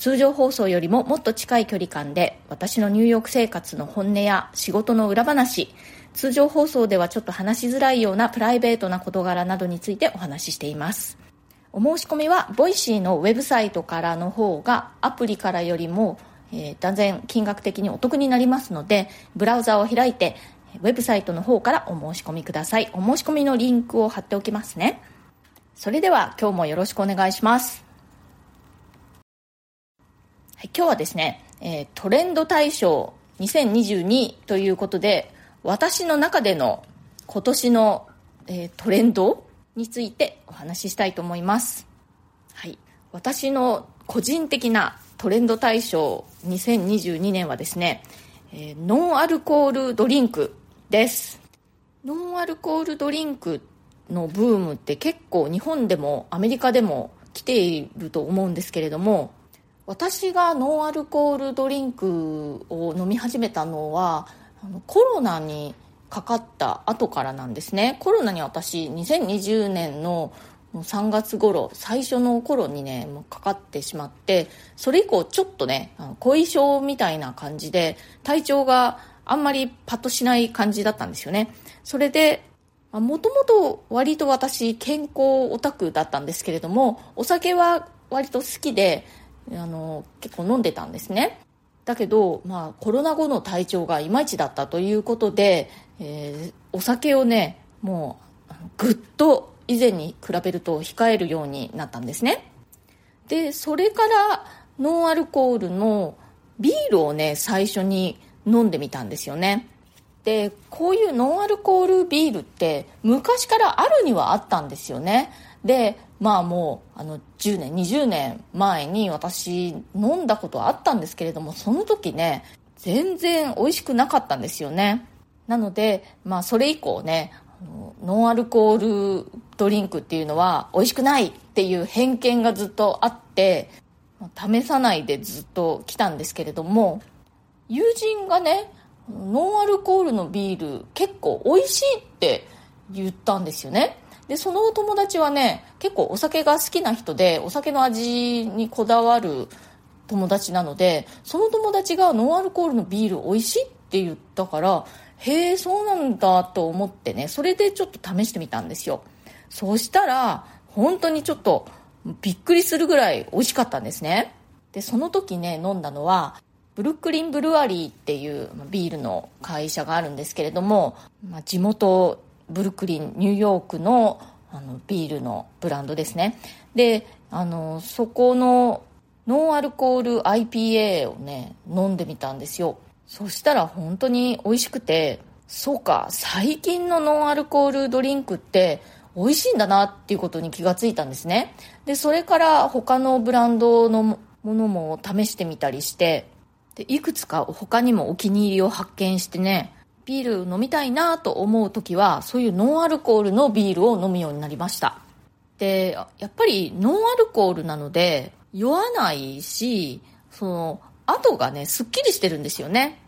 通常放送よりももっと近い距離感で私のニューヨーク生活の本音や仕事の裏話通常放送ではちょっと話しづらいようなプライベートな事柄などについてお話ししています。お申し込みは Voicy のウェブサイトからの方がアプリからよりも、えー断然金額的にお得になりますのでブラウザを開いてウェブサイトの方からお申し込みください。お申し込みのリンクを貼っておきますね。それでは今日もよろしくお願いします。はい、今日はですね、えートレンド大賞2022ということで私の中での今年の、えートレンドについてお話ししたいと思います、はい、私の個人的なトレンド大賞2022年はですね、えーノンアルコールドリンクです。ノンアルコールドリンクのブームって結構日本でもアメリカでも来ていると思うんですけれども私がノンアルコールドリンクを飲み始めたのはコロナにかかった後からなんですね。コロナに私2020年の3月頃最初の頃にねもうかかってしまってそれ以降ちょっとね後遺症みたいな感じで体調があんまりパッとしない感じだったんですよね。それでもともと割と私健康オタクだったんですけれどもお酒は割と好きであの結構飲んでたんですね。だけど、まあ、コロナ後の体調がいまいちだったということで、えーお酒をねもうぐっと以前に比べると控えるようになったんですね。でそれからノンアルコールのビールをね最初に飲んでみたんですよね。でこういうノンアルコールビールって昔からあるにはあったんですよね。でまあもうあの10年20年前に私飲んだことはあったんですけれどもその時ね全然美味しくなかったんですよね。なのでまあそれ以降ねノンアルコールドリンクっていうのは美味しくないっていう偏見がずっとあって試さないでずっと来たんですけれども友人がねノンアルコールのビール結構美味しいって言ったんですよね。でそのお友達はね結構お酒が好きな人でお酒の味にこだわる友達なのでその友達がノンアルコールのビール美味しいって言ったからへえそうなんだと思ってねそれでちょっと試してみたんですよ。そしたら本当にちょっとびっくりするぐらい美味しかったんですね。でその時ね飲んだのはブルックリン・ブルワリーっていうビールの会社があるんですけれども、まあ、地元ブルックリンニューヨークのあのビールのブランドですね。であのそこのノンアルコール IPA をね飲んでみたんですよ。そしたら本当に美味しくてそうか最近のノンアルコールドリンクって美味しいんだなっていうことに気がついたんですね。でそれから他のブランドのものも試してみたりしてでいくつか他にもお気に入りを発見してねビール飲みたいなと思う時はそういうノンアルコールのビールを飲むようになりました。でやっぱりノンアルコールなので酔わないしその後がねすっきりしてるんですよね。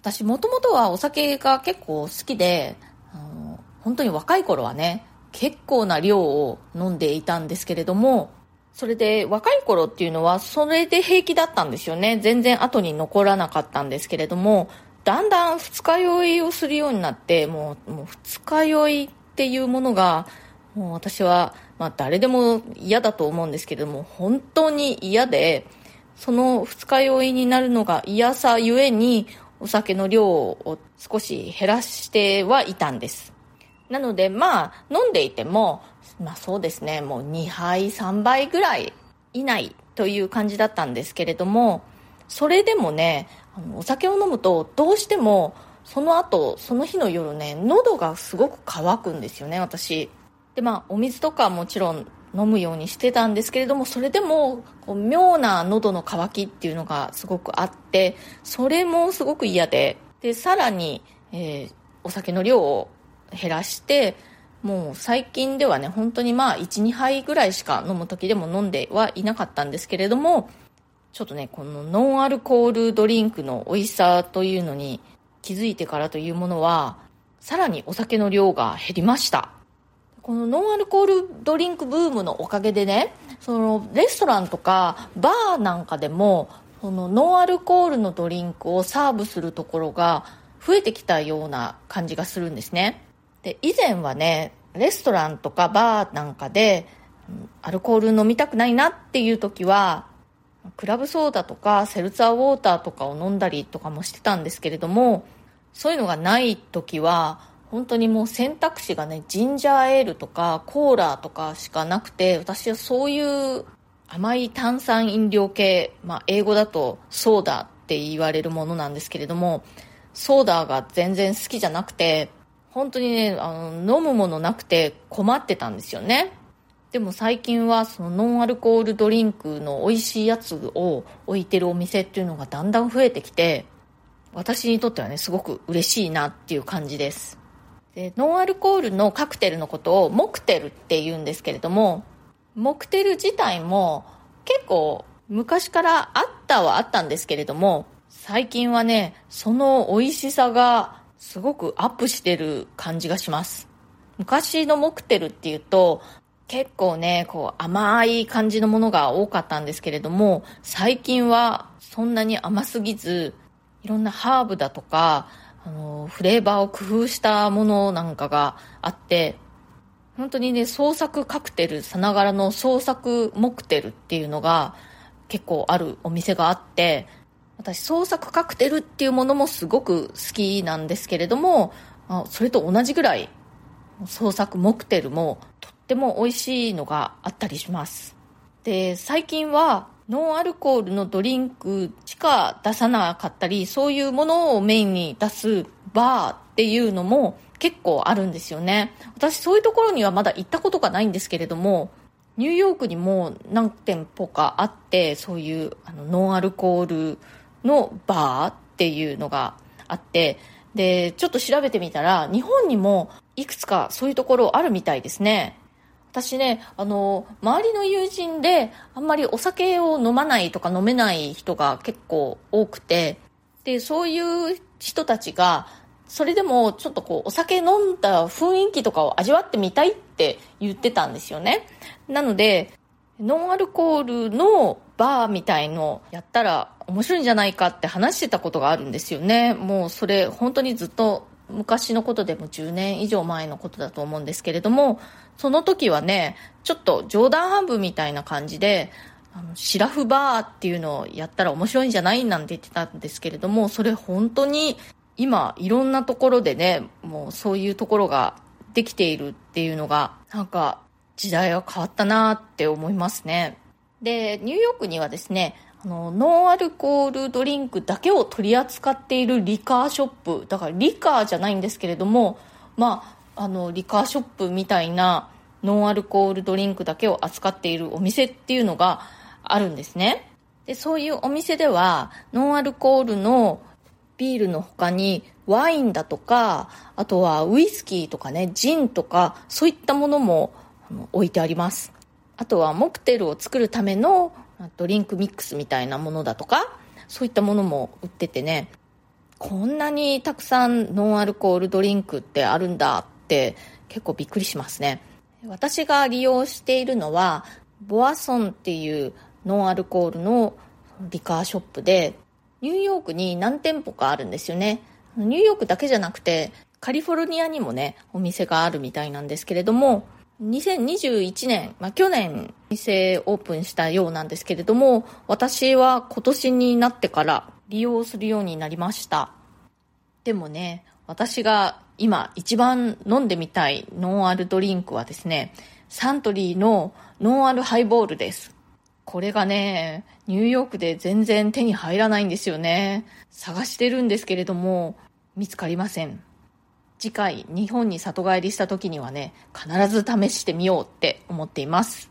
私もともとはお酒が結構好きであの本当に若い頃はね結構な量を飲んでいたんですけれどもそれで若い頃っていうのはそれで平気だったんですよね。全然後に残らなかったんですけれどもだんだん二日酔いをするようになってもうもう二日酔いっていうものがもう私は、まあ、誰でも嫌だと思うんですけれども本当に嫌でその二日酔いになるのが嫌さゆえにお酒の量を少し減らしてはいたんです。なのでまあ飲んでいてもまあそうですねもう2杯3杯ぐらい以内という感じだったんですけれどもそれでもねあのお酒を飲むとどうしてもその後その日の夜ね喉がすごく渇くんですよね私。でまあお水とかはもちろん飲むようにしてたんですけれどもそれでもこう妙な喉の渇きっていうのがすごくあってそれもすごく嫌で。でさらに、えー、お酒の量を減らしてもう最近ではね本当にまあ12杯ぐらいしか飲む時でも飲んではいなかったんですけれどもちょっとねこのノンアルコールドリンクの美味しさというのに気づいてからというものはさらにお酒の量が減りました。このノンアルコールドリンクブームのおかげでねそのレストランとかバーなんかでもこのノンアルコールのドリンクをサーブするところが増えてきたような感じがするんですね。で以前はねレストランとかバーなんかでアルコール飲みたくないなっていう時はクラブソーダとかセルツァーウォーターとかを飲んだりとかもしてたんですけれどもそういうのがない時は本当にもう選択肢がねジンジャーエールとかコーラとかしかなくて私はそういう甘い炭酸飲料系、まあ、英語だとソーダって言われるものなんですけれどもソーダが全然好きじゃなくて本当にねあの飲むものなくて困ってたんですよね。でも最近はそのノンアルコールドリンクの美味しいやつを置いてるお店っていうのがだんだん増えてきて私にとってはねすごく嬉しいなっていう感じです。でノンアルコールのカクテルのことをモクテルって言うんですけれどもモクテル自体も結構昔からあったはあったんですけれども最近はねその美味しさがすごくアップしてる感じがします。昔のモクテルっていうと結構ねこう甘い感じのものが多かったんですけれども最近はそんなに甘すぎずいろんなハーブだとかあのフレーバーを工夫したものなんかがあって本当にね創作カクテルさながらの創作モクテルっていうのが結構あるお店があって私創作カクテルっていうものもすごく好きなんですけれどもそれと同じぐらい創作モクテルもとても美味しいのがあったりします。で最近はノンアルコールのドリンクしか出さなかったりそういうものをメインに出すバーっていうのも結構あるんですよね。私そういうところにはまだ行ったことがないんですけれどもニューヨークにも何店舗かあってそういうあのノンアルコールのバーっていうのがあってでちょっと調べてみたら日本にもいくつかそういうところあるみたいですね。私ねあの周りの友人であんまりお酒を飲まないとか飲めない人が結構多くてでそういう人たちがそれでもちょっとこうお酒飲んだ雰囲気とかを味わってみたいって言ってたんですよね。なのでノンアルコールのバーみたいのやったら面白いんじゃないかって話してたことがあるんですよね。もうそれ本当にずっと昔のことでも10年以上前のことだと思うんですけれどもその時はねちょっと冗談半分みたいな感じであのシラフバーっていうのをやったら面白いんじゃないなんて言ってたんですけれどもそれ本当に今いろんなところでねもうそういうところができているっていうのがなんか時代は変わったなって思いますね。でニューヨークにはですねあのノンアルコールドリンクだけを取り扱っているリカーショップ。だからリカーじゃないんですけれどもまああのリカーショップみたいなノンアルコールドリンクだけを扱っているお店っていうのがあるんですね。でそういうお店ではノンアルコールのビールの他にワインだとかあとはウイスキーとかねジンとかそういったものも置いてあります。あとはモクテルを作るためのドリンクミックスみたいなものだとかそういったものも売っててねこんなにたくさんノンアルコールドリンクってあるんだって結構びっくりしますね。私が利用しているのはボアソンっていうノンアルコールのリカーショップでニューヨークに何店舗かあるんですよね。ニューヨークだけじゃなくてカリフォルニアにもねお店があるみたいなんですけれども2021年、まあ、去年店オープンしたようなんですけれども私は今年になってから利用するようになりました。でもね私が今一番飲んでみたいノンアルドリンクはですねサントリーのノンアルハイボールです。これがねニューヨークで全然手に入らないんですよね。探してるんですけれども見つかりません。次回日本に里帰りした時にはね必ず試してみようって思っています、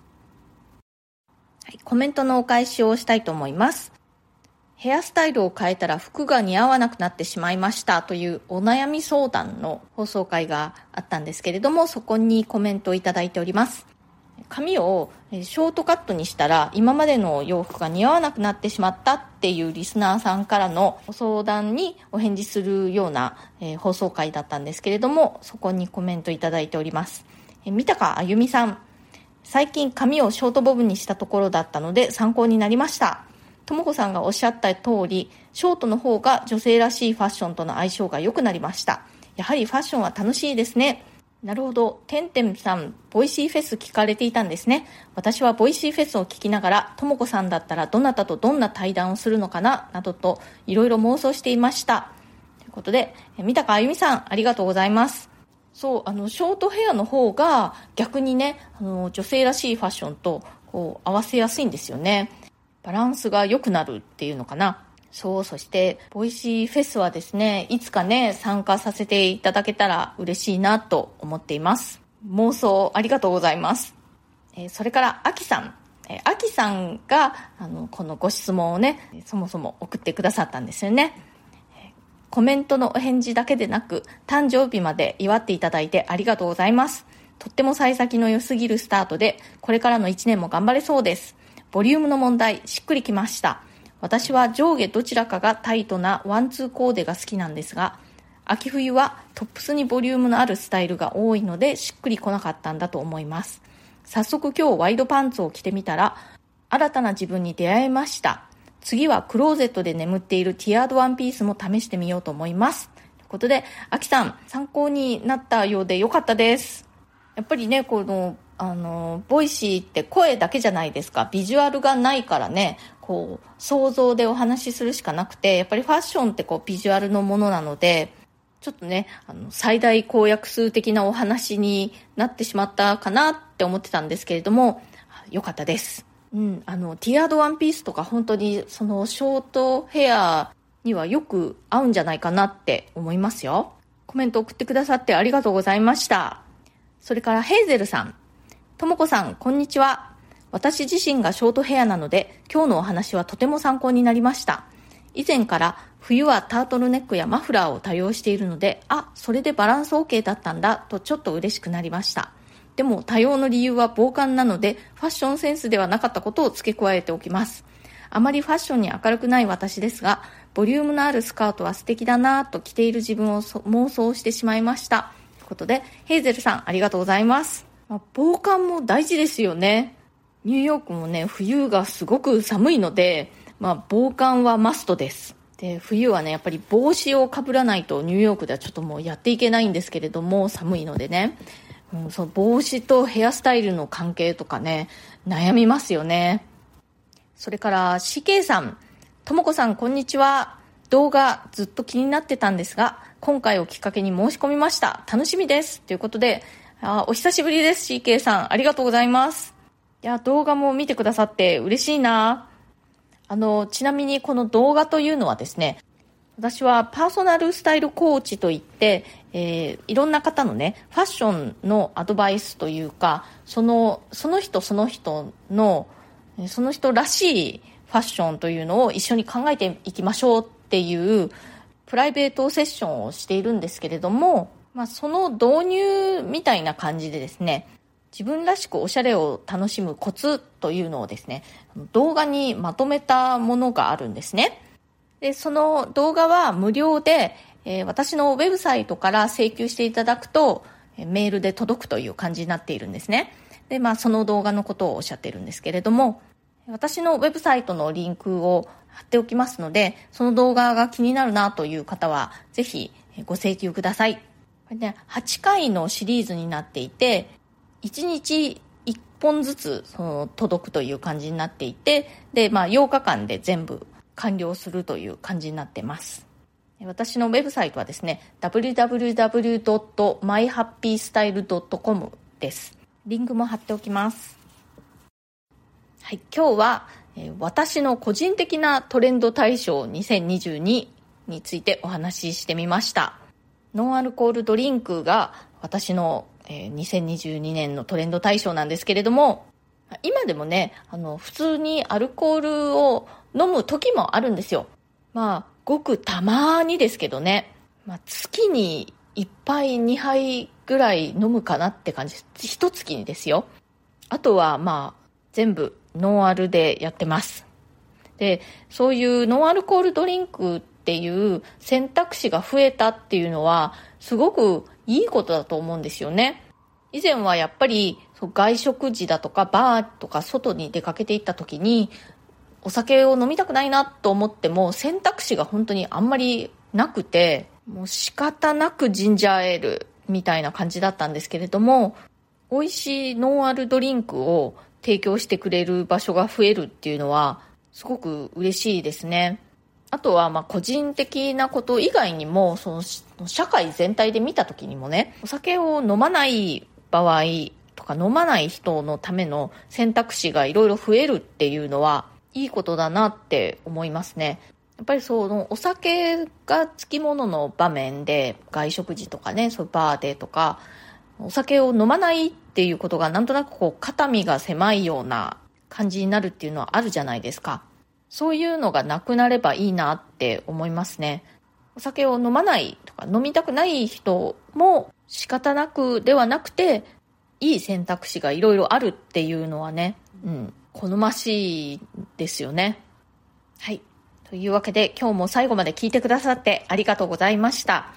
はい、コメントのお返しをしたいと思いますヘアスタイルを変えたら服が似合わなくなってしまいましたというお悩み相談の放送会があったんですけれども、そこにコメントをいただいております。髪をショートカットにしたら今までの洋服が似合わなくなってしまったっていうリスナーさんからの相談にお返事するような、え放送回だったんですけれどもそこにコメントいただいております、え三高あゆみさん最近髪をショートボブにしたところだったので参考になりました。とも子さんがおっしゃった通りショートの方が女性らしいファッションとの相性が良くなりました。やはりファッションは楽しいですね。なるほど。てんてんさん、 Voicy フェス聞かれていたんですね。私は Voicy フェスを聞きながら、ともこさんだったらどなたとどんな対談をするのかな、などといろいろ妄想していました。ということで、三高あゆみさん、ありがとうございます。そう、あの、ショートヘアの方が逆にね、あの、女性らしいファッションとこう合わせやすいんですよね。バランスが良くなるっていうのかな。そう、そして、 Voicy フェスはですね、いつかね、参加させていただけたら嬉しいなと思っています。妄想ありがとうございます。えー、それから、アキさん。えー、アキさんが、あの、このご質問をね、そもそも送ってくださったんですよね。コメントのお返事だけでなく、誕生日まで祝っていただいてありがとうございます。とっても幸先の良すぎるスタートで、これからの1年も頑張れそうです。ボリュームの問題、しっくりきました。私は上下どちらかがタイトなワンツーコーデが好きなんですが、秋冬はトップスにボリュームのあるスタイルが多いのでしっくりこなかったんだと思います。早速今日ワイドパンツを着てみたら、新たな自分に出会えました。次はクローゼットで眠っているティアードワンピースも試してみようと思います。ということで、秋さん、参考になったようでよかったです。やっぱりね、この、あの、 Voicy って声だけじゃないですか。ビジュアルがないからね、こう、想像でお話しするしかなくて、やっぱりファッションってこう、ビジュアルのものなので、ちょっとね、あの、最大公約数的なお話になってしまったかなって思ってたんですけれども、よかったです。うん、あの、ティアードワンピースとか本当にそのショートヘアにはよく合うんじゃないかなって思いますよ。コメント送ってくださってありがとうございました。それからヘイゼルさん。ともこさん、こんにちは。私自身がショートヘアなので、今日のお話はとても参考になりました。以前から冬はタートルネックやマフラーを多用しているので、あ、それでバランス OK だったんだとちょっと嬉しくなりました。でも多用の理由は防寒なので、ファッションセンスではなかったことを付け加えておきます。あまりファッションに明るくない私ですが、ボリュームのあるスカートは素敵だなと着ている自分を妄想してしまいました。ということで、ヘイゼルさんありがとうございます。まあ、防寒も大事ですよね。ニューヨークもね、冬がすごく寒いので、まあ、防寒はマストです。で、冬はね、やっぱり帽子をかぶらないとニューヨークではちょっともうやっていけないんですけれども、寒いのでね、うん、その帽子とヘアスタイルの関係とかね、悩みますよね。それから、CK さん、ともこさん、こんにちは。動画ずっと気になってたんですが、今回をきっかけに申し込みました。楽しみです。ということで、あお久しぶりです、CK さん。ありがとうございます。いや、動画も見てくださって嬉しいな。あの、ちなみにこの動画というのはですね、私はパーソナルスタイルコーチといって、えー、いろんな方のね、ファッションのアドバイスというか、その、その人その人の、その人らしいファッションというのを一緒に考えていきましょうっていうプライベートセッションをしているんですけれども、まあ、その導入みたいな感じでですね、自分らしくおしゃれを楽しむコツというのをですね、動画にまとめたものがあるんですね。で、その動画は無料で、えー、私のウェブサイトから請求していただくと、メールで届くという感じになっているんですね。で、まあその動画のことをおっしゃっているんですけれども、私のウェブサイトのリンクを貼っておきますので、その動画が気になるなという方は、ぜひご請求ください。これね、8回のシリーズになっていて、1日1本ずつその届くという感じになっていて、で、まあ8日間で全部完了するという感じになってます。私のウェブサイトはですね、www.myhappystyle.com です。リンクも貼っておきます。はい、今日は、え、私の個人的なトレンド大賞2022についてお話ししてみました。ノンアルコールドリンクが私のえー、2022年のトレンド大賞なんですけれども、今でもね、あの、普通にアルコールを飲む時もあるんですよ。まあ、ごくたまにですけどね。まあ、月に1杯2杯ぐらい飲むかなって感じです。一月にですよ。あとは、まあ、全部ノンアルでやってます。で、そういうノンアルコールドリンクっていう選択肢が増えたっていうのは、すごくいいことだと思うんですよね。以前はやっぱり外食時だとかバーとか外に出かけていった時にお酒を飲みたくないなと思っても選択肢が本当にあんまりなくてもう仕方なくジンジャーエールみたいな感じだったんですけれども美味しいノンアルドリンクを提供してくれる場所が増えるっていうのはすごく嬉しいですね。あとは、ま個人的なこと以外にも、その社会全体で見た時にもね、お酒を飲まない場合とか飲まない人のための選択肢がいろいろ増えるっていうのはいいことだなって思いますね。やっぱりそのお酒がつきものの場面で外食時とかね、そういうバーでとか、お酒を飲まないっていうことがなんとなくこう肩身が狭いような感じになるっていうのはあるじゃないですか。そういうのがなくなればいいなって思いますね。お酒を飲まないとか飲みたくない人も仕方なくではなくて、いい選択肢がいろいろあるっていうのはね、うん、好ましいですよね。はい。というわけで今日も最後まで聞いてくださってありがとうございました。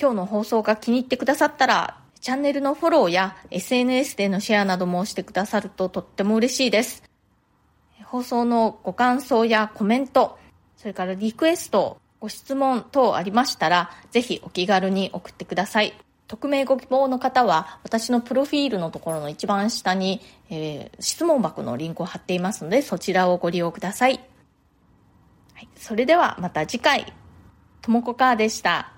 今日の放送が気に入ってくださったら、チャンネルのフォローや SNS でのシェアなどもしてくださるととっても嬉しいです。放送のご感想やコメント、それからリクエスト、ご質問等ありましたら、ぜひお気軽に送ってください。匿名ご希望の方は、私のプロフィールのところの一番下に、えー、質問箱のリンクを貼っていますので、そちらをご利用ください。はい、それではまた次回、ともこかーでした。